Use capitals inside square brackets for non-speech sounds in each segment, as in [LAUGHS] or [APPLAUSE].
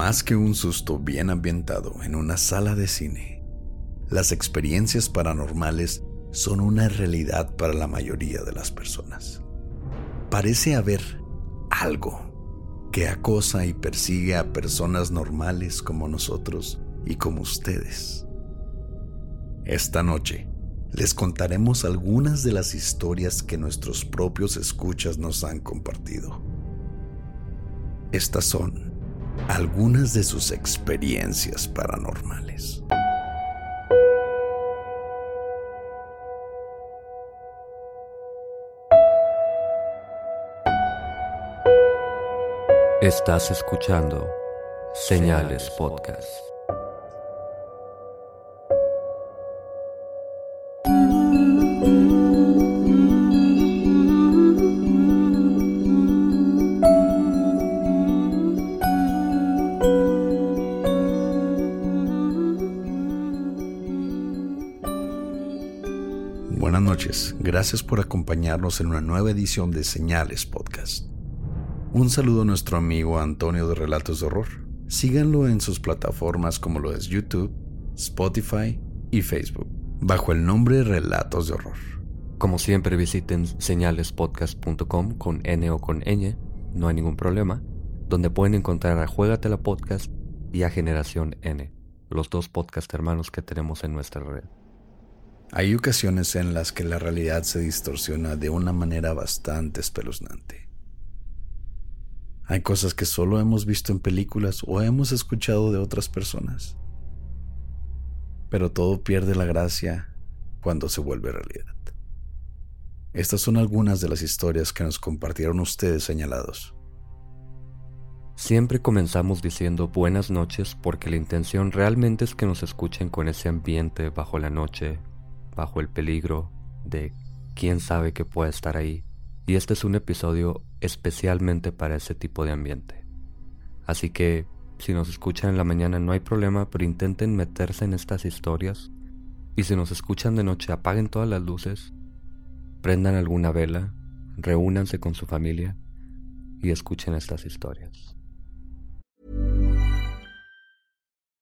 Más que un susto bien ambientado en una sala de cine, las experiencias paranormales son una realidad para la mayoría de las personas. Parece haber algo que acosa y persigue a personas normales como nosotros y como ustedes. Esta noche les contaremos algunas de las historias que nuestros propios escuchas nos han compartido. Estas son algunas de sus experiencias paranormales. Estás escuchando Señales Podcast. Gracias por acompañarnos en una nueva edición de Señales Podcast. Un saludo a nuestro amigo Antonio de Relatos de Horror. Síganlo en sus plataformas como lo es YouTube, Spotify y Facebook, bajo el nombre Relatos de Horror. Como siempre visiten señalespodcast.com con N o con ñ, no hay ningún problema, donde pueden encontrar a Juegatela Podcast y a Generación N, los dos podcast hermanos que tenemos en nuestra red. Hay ocasiones en las que la realidad se distorsiona de una manera bastante espeluznante. Hay cosas que solo hemos visto en películas o hemos escuchado de otras personas. Pero todo pierde la gracia cuando se vuelve realidad. Estas son algunas de las historias que nos compartieron ustedes señalados. Siempre comenzamos diciendo buenas noches porque la intención realmente es que nos escuchen con ese ambiente bajo la noche, bajo el peligro de quién sabe que pueda estar ahí. Y este es un episodio especialmente para ese tipo de ambiente. Así que si nos escuchan en la mañana no hay problema, pero intenten meterse en estas historias. Y si nos escuchan de noche apaguen todas las luces, prendan alguna vela, reúnanse con su familia y escuchen estas historias.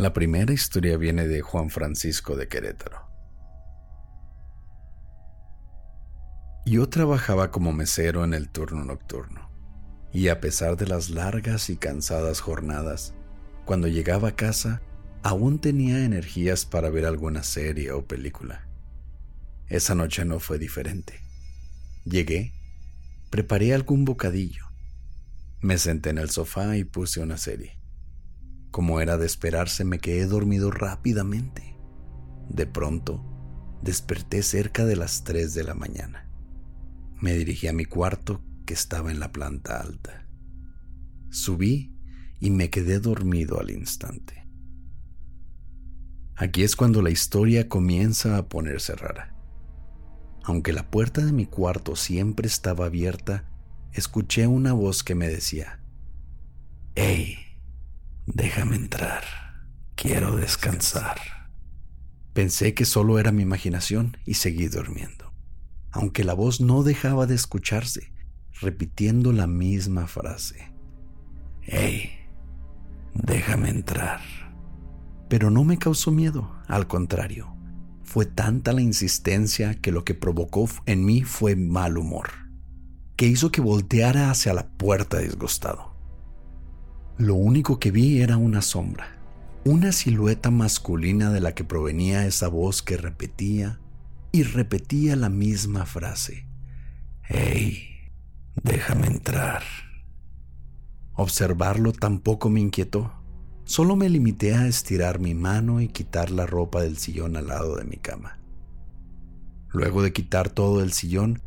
La primera historia viene de Juan Francisco de Querétaro. Yo trabajaba como mesero en el turno nocturno, y a pesar de las largas y cansadas jornadas, cuando llegaba a casa aún tenía energías para ver alguna serie o película. Esa noche no fue diferente. Llegué, preparé algún bocadillo, me senté en el sofá y puse una serie. Como era de esperarse, me quedé dormido rápidamente. De pronto, desperté cerca de las 3 de la mañana. Me dirigí a mi cuarto que estaba en la planta alta. Subí y me quedé dormido al instante. Aquí es cuando la historia comienza a ponerse rara. Aunque la puerta de mi cuarto siempre estaba abierta, escuché una voz que me decía, ¡Hey! Déjame entrar. Quiero descansar. Pensé que solo era mi imaginación y seguí durmiendo, aunque la voz no dejaba de escucharse, repitiendo la misma frase. ¡Hey! Déjame entrar. Pero no me causó miedo, al contrario. Fue tanta la insistencia que lo que provocó en mí fue mal humor, que hizo que volteara hacia la puerta disgustado. Lo único que vi era una sombra, una silueta masculina de la que provenía esa voz que repetía y repetía la misma frase. ¡Hey! Déjame entrar. Observarlo tampoco me inquietó. Solo me limité a estirar mi mano y quitar la ropa del sillón al lado de mi cama. Luego de quitar todo el sillón,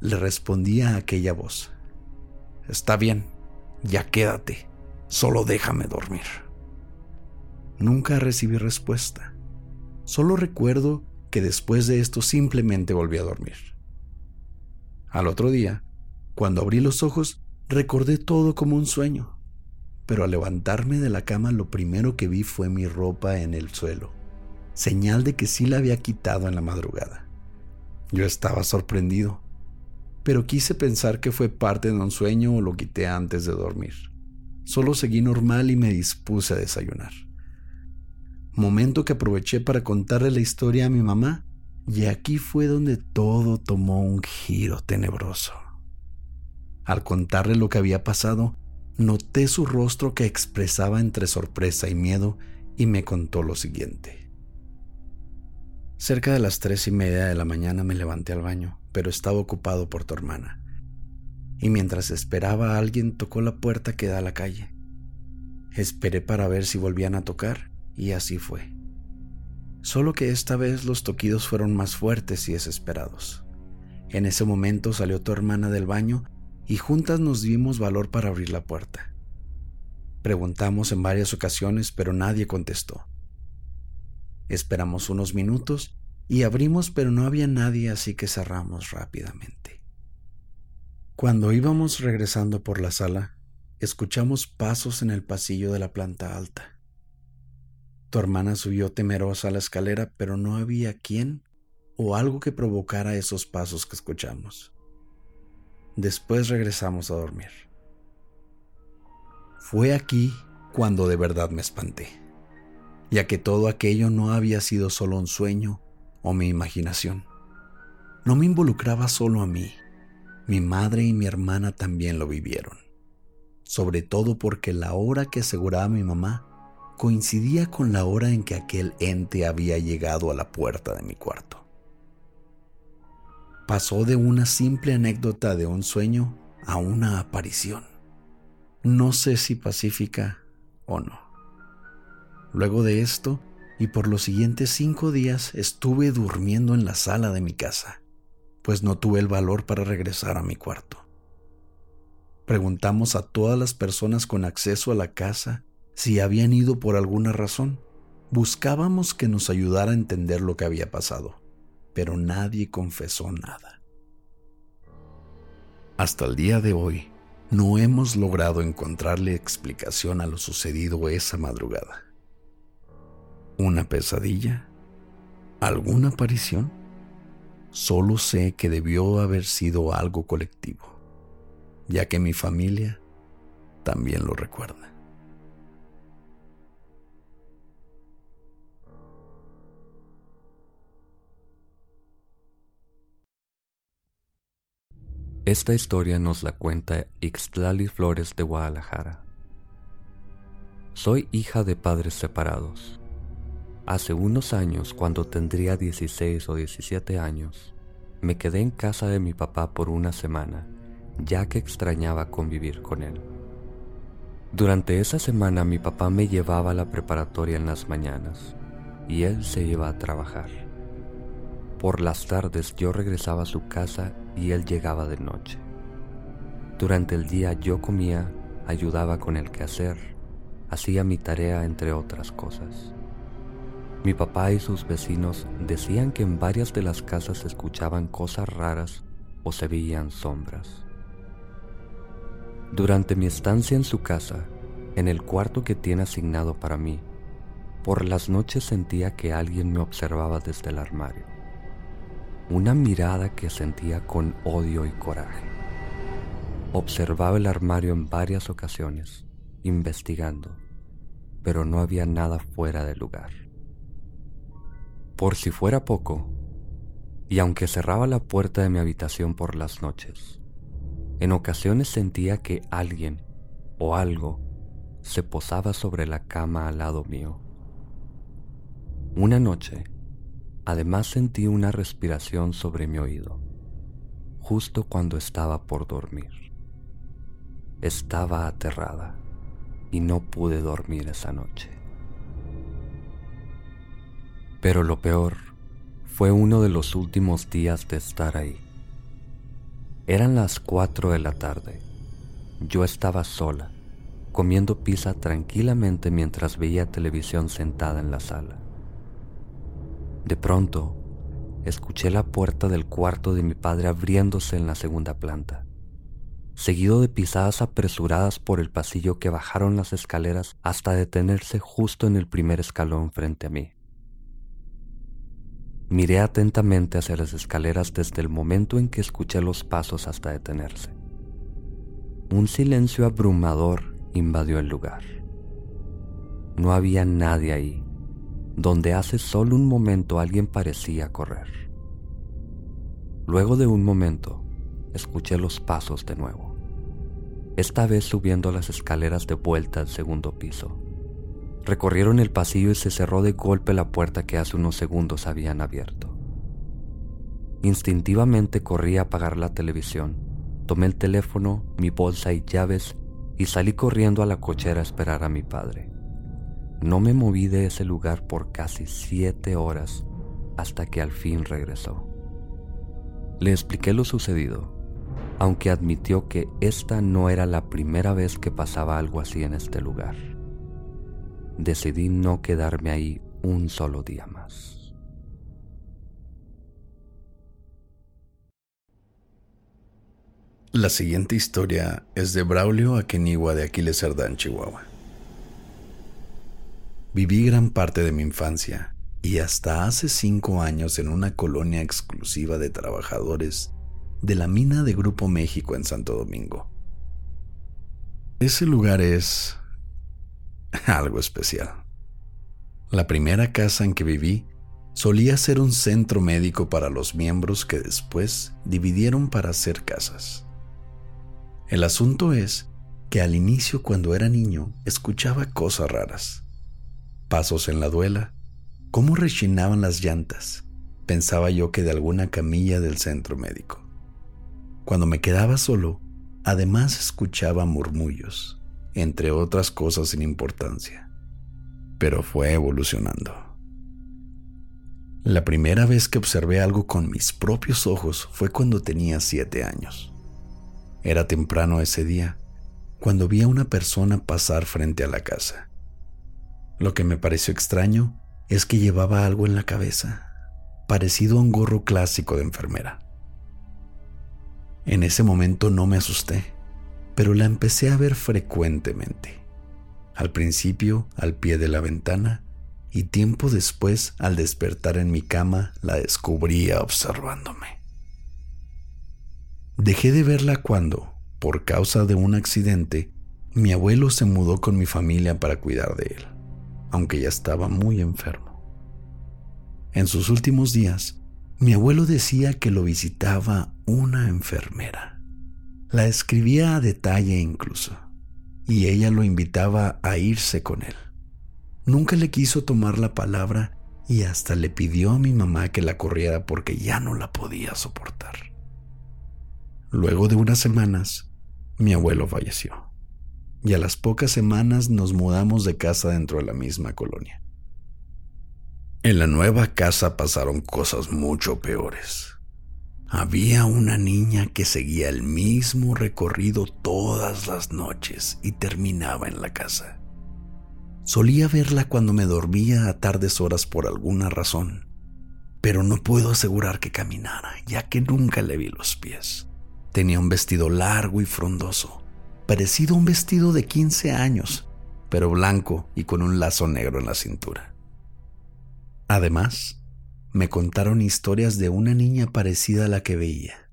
le respondí a aquella voz. Está bien, ya quédate, solo déjame dormir. Nunca recibí respuesta. Solo recuerdo que después de esto simplemente volví a dormir. Al otro día, cuando abrí los ojos, Recordé todo como un sueño, pero al levantarme de la cama lo primero que vi fue mi ropa en el suelo, señal de que sí la había quitado en la madrugada. Yo estaba sorprendido, pero quise pensar que fue parte de un sueño o lo quité antes de dormir. Solo seguí normal y me dispuse a desayunar. Momento que aproveché para contarle la historia a mi mamá, y aquí fue donde todo tomó un giro tenebroso. Al contarle lo que había pasado, noté su rostro que expresaba entre sorpresa y miedo y me contó lo siguiente. Cerca de las tres y media de la mañana me levanté al baño, pero estaba ocupado por tu hermana. Y mientras esperaba alguien tocó la puerta que da a la calle. Esperé para ver si volvían a tocar y así fue. Solo que esta vez los toquidos fueron más fuertes y desesperados. En ese momento salió tu hermana del baño y juntas nos dimos valor para abrir la puerta. Preguntamos en varias ocasiones, pero nadie contestó. Esperamos unos minutos y abrimos, pero no había nadie, así que cerramos rápidamente. Cuando íbamos regresando por la sala, escuchamos pasos en el pasillo de la planta alta. Tu hermana subió temerosa a la escalera, pero no había quién o algo que provocara esos pasos que escuchamos. Después regresamos a dormir. Fue aquí cuando de verdad me espanté, ya que todo aquello no había sido solo un sueño o mi imaginación. No me involucraba solo a mí, mi madre y mi hermana también lo vivieron, sobre todo porque la hora que aseguraba mi mamá coincidía con la hora en que aquel ente había llegado a la puerta de mi cuarto pasó de una simple anécdota de un sueño a una aparición. No sé si pacífica o no. Luego de esto, y por los siguientes cinco días estuve durmiendo en la sala de mi casa, pues no tuve el valor para regresar a mi cuarto. Preguntamos a todas las personas con acceso a la casa si habían ido por alguna razón. Buscábamos que nos ayudara a entender lo que había pasado pero nadie confesó nada. Hasta el día de hoy, no hemos logrado encontrarle explicación a lo sucedido esa madrugada. ¿Una pesadilla? ¿Alguna aparición? Solo sé que debió haber sido algo colectivo, ya que mi familia también lo recuerda. Esta historia nos la cuenta Ixtlali Flores de Guadalajara. Soy hija de padres separados. Hace unos años, cuando tendría 16 o 17 años, me quedé en casa de mi papá por una semana, ya que extrañaba convivir con él. Durante esa semana mi papá me llevaba a la preparatoria en las mañanas y él se iba a trabajar. Por las tardes yo regresaba a su casa y él llegaba de noche. Durante el día yo comía, ayudaba con el quehacer, hacía mi tarea entre otras cosas. Mi papá y sus vecinos decían que en varias de las casas se escuchaban cosas raras o se veían sombras. Durante mi estancia en su casa, en el cuarto que tiene asignado para mí, por las noches sentía que alguien me observaba desde el armario. Una mirada que sentía con odio y coraje. Observaba el armario en varias ocasiones, investigando, pero no había nada fuera de lugar. Por si fuera poco, y aunque cerraba la puerta de mi habitación por las noches, en ocasiones sentía que alguien o algo se posaba sobre la cama al lado mío. Una noche, además sentí una respiración sobre mi oído, justo cuando estaba por dormir. Estaba aterrada y no pude dormir esa noche. Pero lo peor fue uno de los últimos días de estar ahí. Eran las cuatro de la tarde. Yo estaba sola, comiendo pizza tranquilamente mientras veía televisión sentada en la sala. De pronto, escuché la puerta del cuarto de mi padre abriéndose en la segunda planta, seguido de pisadas apresuradas por el pasillo que bajaron las escaleras hasta detenerse justo en el primer escalón frente a mí. Miré atentamente hacia las escaleras desde el momento en que escuché los pasos hasta detenerse. Un silencio abrumador invadió el lugar. No había nadie ahí, donde hace solo un momento alguien parecía correr. Luego de un momento, escuché los pasos de nuevo, esta vez subiendo las escaleras de vuelta al segundo piso. Recorrieron el pasillo y se cerró de golpe la puerta que hace unos segundos habían abierto. Instintivamente corrí a apagar la televisión, tomé el teléfono, mi bolsa y llaves y salí corriendo a la cochera a esperar a mi padre. No me moví de ese lugar por casi siete horas hasta que al fin regresó. Le expliqué lo sucedido, aunque admitió que esta no era la primera vez que pasaba algo así en este lugar decidí no quedarme ahí un solo día más. La siguiente historia es de Braulio Aquenigua de Aquiles Cerdán, Chihuahua. Viví gran parte de mi infancia y hasta hace cinco años en una colonia exclusiva de trabajadores de la mina de Grupo México en Santo Domingo. Ese lugar es [LAUGHS] algo especial. La primera casa en que viví solía ser un centro médico para los miembros que después dividieron para hacer casas. El asunto es que al inicio cuando era niño escuchaba cosas raras. Pasos en la duela, cómo rechinaban las llantas. Pensaba yo que de alguna camilla del centro médico. Cuando me quedaba solo, además escuchaba murmullos entre otras cosas sin importancia. Pero fue evolucionando. La primera vez que observé algo con mis propios ojos fue cuando tenía siete años. Era temprano ese día, cuando vi a una persona pasar frente a la casa. Lo que me pareció extraño es que llevaba algo en la cabeza, parecido a un gorro clásico de enfermera. En ese momento no me asusté pero la empecé a ver frecuentemente. Al principio al pie de la ventana y tiempo después al despertar en mi cama la descubría observándome. Dejé de verla cuando, por causa de un accidente, mi abuelo se mudó con mi familia para cuidar de él, aunque ya estaba muy enfermo. En sus últimos días, mi abuelo decía que lo visitaba una enfermera la escribía a detalle incluso, y ella lo invitaba a irse con él. Nunca le quiso tomar la palabra y hasta le pidió a mi mamá que la corriera porque ya no la podía soportar. Luego de unas semanas, mi abuelo falleció, y a las pocas semanas nos mudamos de casa dentro de la misma colonia. En la nueva casa pasaron cosas mucho peores. Había una niña que seguía el mismo recorrido todas las noches y terminaba en la casa. Solía verla cuando me dormía a tardes horas por alguna razón, pero no puedo asegurar que caminara, ya que nunca le vi los pies. Tenía un vestido largo y frondoso, parecido a un vestido de 15 años, pero blanco y con un lazo negro en la cintura. Además, me contaron historias de una niña parecida a la que veía.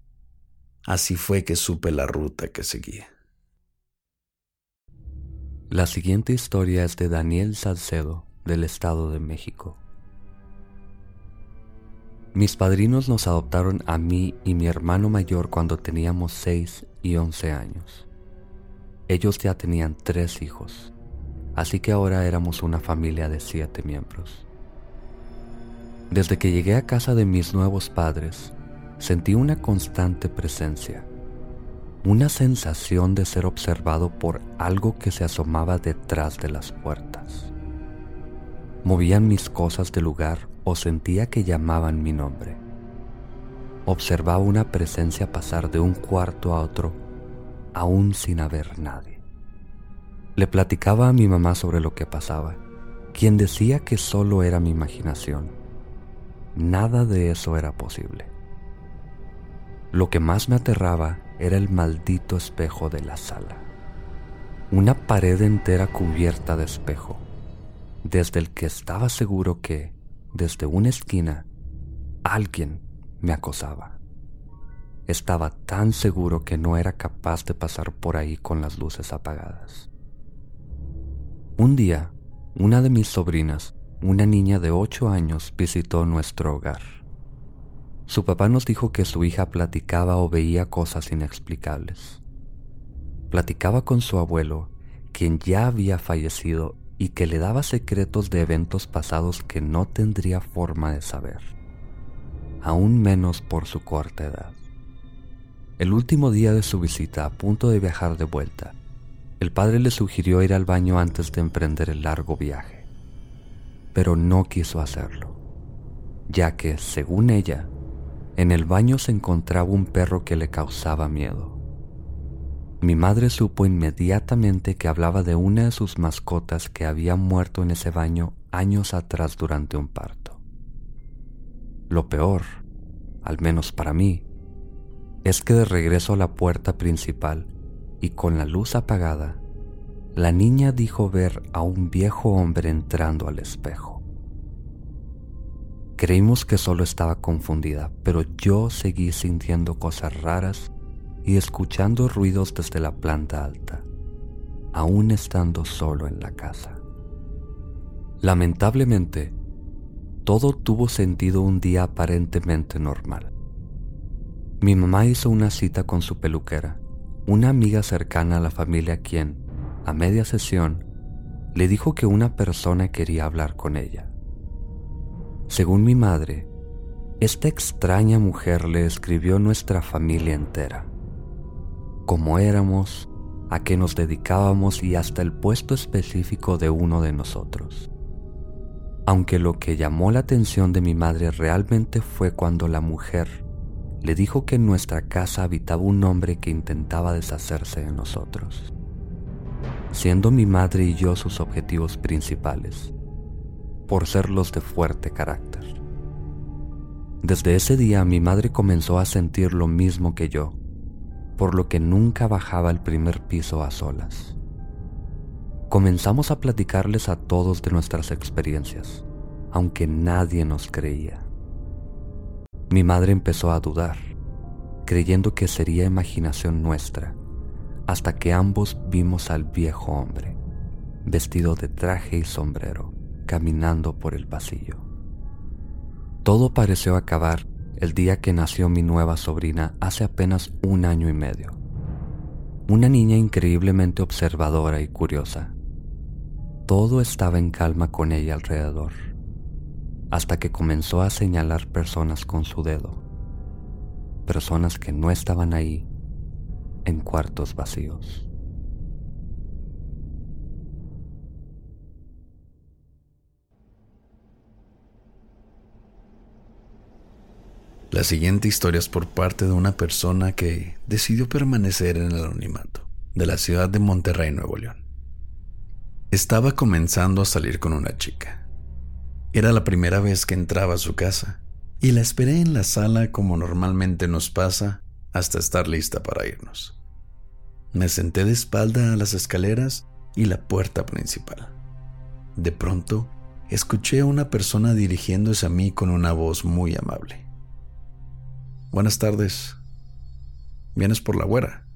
Así fue que supe la ruta que seguía. La siguiente historia es de Daniel Salcedo, del Estado de México. Mis padrinos nos adoptaron a mí y mi hermano mayor cuando teníamos 6 y 11 años. Ellos ya tenían tres hijos, así que ahora éramos una familia de siete miembros. Desde que llegué a casa de mis nuevos padres, sentí una constante presencia, una sensación de ser observado por algo que se asomaba detrás de las puertas. Movían mis cosas de lugar o sentía que llamaban mi nombre. Observaba una presencia pasar de un cuarto a otro, aún sin haber nadie. Le platicaba a mi mamá sobre lo que pasaba, quien decía que solo era mi imaginación Nada de eso era posible. Lo que más me aterraba era el maldito espejo de la sala. Una pared entera cubierta de espejo, desde el que estaba seguro que, desde una esquina, alguien me acosaba. Estaba tan seguro que no era capaz de pasar por ahí con las luces apagadas. Un día, una de mis sobrinas una niña de 8 años visitó nuestro hogar. Su papá nos dijo que su hija platicaba o veía cosas inexplicables. Platicaba con su abuelo, quien ya había fallecido y que le daba secretos de eventos pasados que no tendría forma de saber, aún menos por su corta edad. El último día de su visita, a punto de viajar de vuelta, el padre le sugirió ir al baño antes de emprender el largo viaje pero no quiso hacerlo, ya que, según ella, en el baño se encontraba un perro que le causaba miedo. Mi madre supo inmediatamente que hablaba de una de sus mascotas que había muerto en ese baño años atrás durante un parto. Lo peor, al menos para mí, es que de regreso a la puerta principal y con la luz apagada, la niña dijo ver a un viejo hombre entrando al espejo. Creímos que solo estaba confundida, pero yo seguí sintiendo cosas raras y escuchando ruidos desde la planta alta, aún estando solo en la casa. Lamentablemente, todo tuvo sentido un día aparentemente normal. Mi mamá hizo una cita con su peluquera, una amiga cercana a la familia quien, a media sesión, le dijo que una persona quería hablar con ella. Según mi madre, esta extraña mujer le escribió nuestra familia entera. Cómo éramos, a qué nos dedicábamos y hasta el puesto específico de uno de nosotros. Aunque lo que llamó la atención de mi madre realmente fue cuando la mujer le dijo que en nuestra casa habitaba un hombre que intentaba deshacerse de nosotros siendo mi madre y yo sus objetivos principales, por ser los de fuerte carácter. Desde ese día mi madre comenzó a sentir lo mismo que yo, por lo que nunca bajaba al primer piso a solas. Comenzamos a platicarles a todos de nuestras experiencias, aunque nadie nos creía. Mi madre empezó a dudar, creyendo que sería imaginación nuestra hasta que ambos vimos al viejo hombre, vestido de traje y sombrero, caminando por el pasillo. Todo pareció acabar el día que nació mi nueva sobrina hace apenas un año y medio. Una niña increíblemente observadora y curiosa. Todo estaba en calma con ella alrededor, hasta que comenzó a señalar personas con su dedo, personas que no estaban ahí en cuartos vacíos. La siguiente historia es por parte de una persona que decidió permanecer en el anonimato de la ciudad de Monterrey, Nuevo León. Estaba comenzando a salir con una chica. Era la primera vez que entraba a su casa y la esperé en la sala como normalmente nos pasa hasta estar lista para irnos. Me senté de espalda a las escaleras y la puerta principal. De pronto, escuché a una persona dirigiéndose a mí con una voz muy amable. Buenas tardes. ¿Vienes por la güera?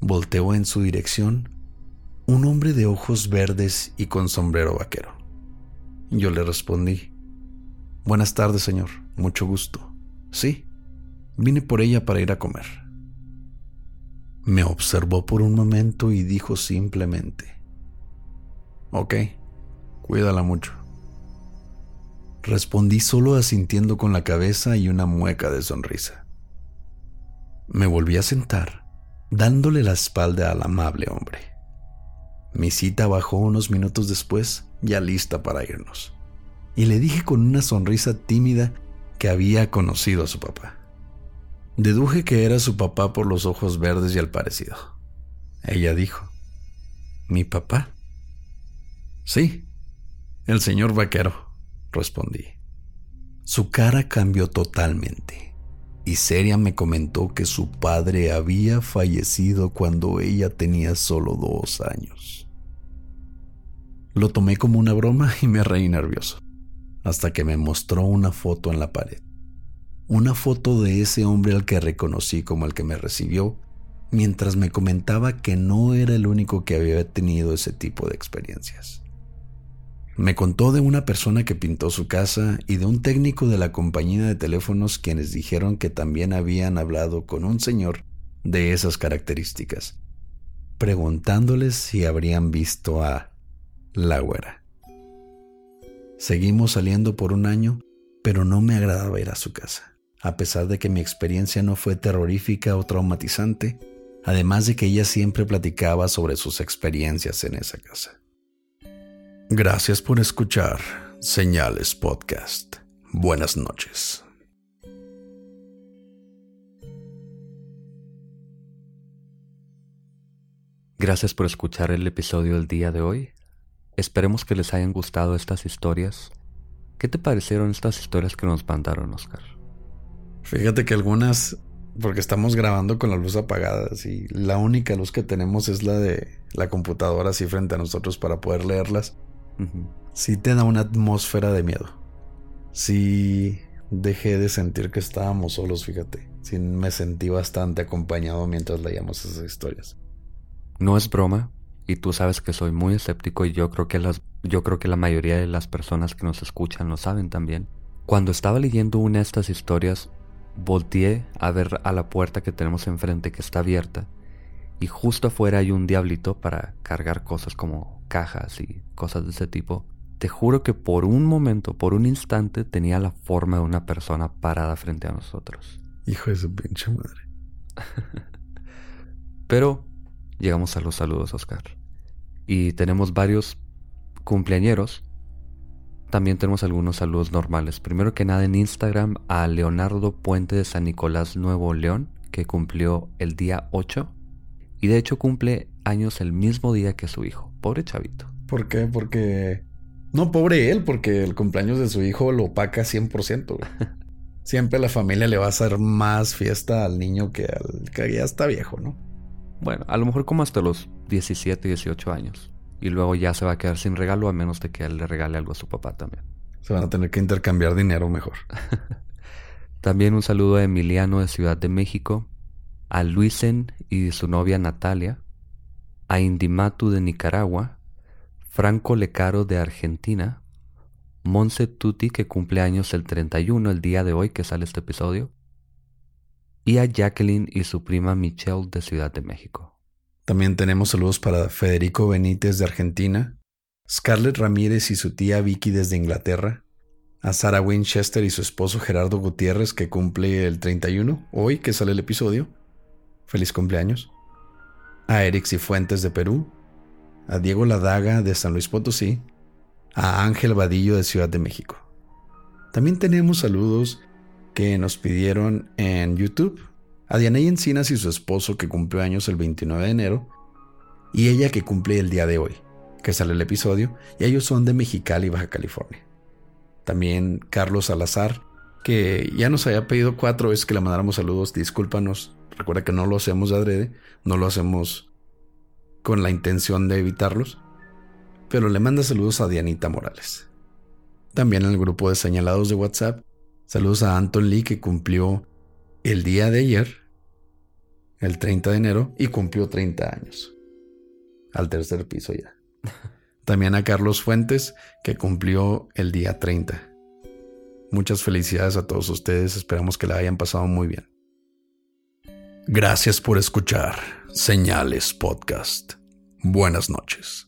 Volteó en su dirección un hombre de ojos verdes y con sombrero vaquero. Yo le respondí, Buenas tardes, señor. Mucho gusto. Sí, vine por ella para ir a comer. Me observó por un momento y dijo simplemente, Ok, cuídala mucho. Respondí solo asintiendo con la cabeza y una mueca de sonrisa. Me volví a sentar, dándole la espalda al amable hombre. Mi cita bajó unos minutos después, ya lista para irnos, y le dije con una sonrisa tímida que había conocido a su papá. Deduje que era su papá por los ojos verdes y el parecido. Ella dijo, ¿Mi papá? Sí, el señor vaquero respondí. Su cara cambió totalmente y Seria me comentó que su padre había fallecido cuando ella tenía solo dos años. Lo tomé como una broma y me reí nervioso, hasta que me mostró una foto en la pared. Una foto de ese hombre al que reconocí como el que me recibió, mientras me comentaba que no era el único que había tenido ese tipo de experiencias. Me contó de una persona que pintó su casa y de un técnico de la compañía de teléfonos quienes dijeron que también habían hablado con un señor de esas características, preguntándoles si habrían visto a la güera. Seguimos saliendo por un año, pero no me agradaba ir a su casa, a pesar de que mi experiencia no fue terrorífica o traumatizante, además de que ella siempre platicaba sobre sus experiencias en esa casa. Gracias por escuchar Señales Podcast. Buenas noches. Gracias por escuchar el episodio del día de hoy. Esperemos que les hayan gustado estas historias. ¿Qué te parecieron estas historias que nos mandaron, Oscar? Fíjate que algunas, porque estamos grabando con la luz apagada, y la única luz que tenemos es la de la computadora así frente a nosotros para poder leerlas sí te da una atmósfera de miedo. Sí dejé de sentir que estábamos solos, fíjate. Sí me sentí bastante acompañado mientras leíamos esas historias. No es broma, y tú sabes que soy muy escéptico y yo creo que las yo creo que la mayoría de las personas que nos escuchan lo saben también. Cuando estaba leyendo una de estas historias, volteé a ver a la puerta que tenemos enfrente que está abierta y justo afuera hay un diablito para cargar cosas como cajas y cosas de ese tipo. Te juro que por un momento, por un instante, tenía la forma de una persona parada frente a nosotros. Hijo de su pinche madre. [LAUGHS] Pero llegamos a los saludos, Oscar. Y tenemos varios cumpleañeros. También tenemos algunos saludos normales. Primero que nada en Instagram a Leonardo Puente de San Nicolás, Nuevo León, que cumplió el día 8 y de hecho cumple años el mismo día que su hijo. Pobre chavito. ¿Por qué? Porque... No, pobre él, porque el cumpleaños de su hijo lo opaca 100%. [LAUGHS] Siempre la familia le va a hacer más fiesta al niño que al que ya está viejo, ¿no? Bueno, a lo mejor como hasta los 17, 18 años. Y luego ya se va a quedar sin regalo a menos de que él le regale algo a su papá también. Se van a tener que intercambiar dinero mejor. [LAUGHS] también un saludo a Emiliano de Ciudad de México, a Luisen y su novia Natalia, a Indimatu de Nicaragua, Franco Lecaro de Argentina, Monse Tutti que cumple años el 31, el día de hoy que sale este episodio, y a Jacqueline y su prima Michelle de Ciudad de México. También tenemos saludos para Federico Benítez de Argentina, Scarlett Ramírez y su tía Vicky desde Inglaterra, a Sarah Winchester y su esposo Gerardo Gutiérrez que cumple el 31, hoy que sale el episodio, feliz cumpleaños. A Eric Cifuentes de Perú, a Diego Ladaga de San Luis Potosí, a Ángel Vadillo de Ciudad de México. También tenemos saludos que nos pidieron en YouTube. A Dianey Encinas y su esposo que cumplió años el 29 de enero. Y ella que cumple el día de hoy, que sale el episodio. Y ellos son de Mexicali, Baja California. También Carlos Salazar, que ya nos había pedido cuatro veces que le mandáramos saludos. Discúlpanos. Recuerda que no lo hacemos de adrede. No lo hacemos con la intención de evitarlos. Pero le manda saludos a Dianita Morales. También en el grupo de señalados de WhatsApp Saludos a Anton Lee que cumplió el día de ayer, el 30 de enero, y cumplió 30 años. Al tercer piso ya. [LAUGHS] También a Carlos Fuentes que cumplió el día 30. Muchas felicidades a todos ustedes, esperamos que la hayan pasado muy bien. Gracias por escuchar Señales Podcast. Buenas noches.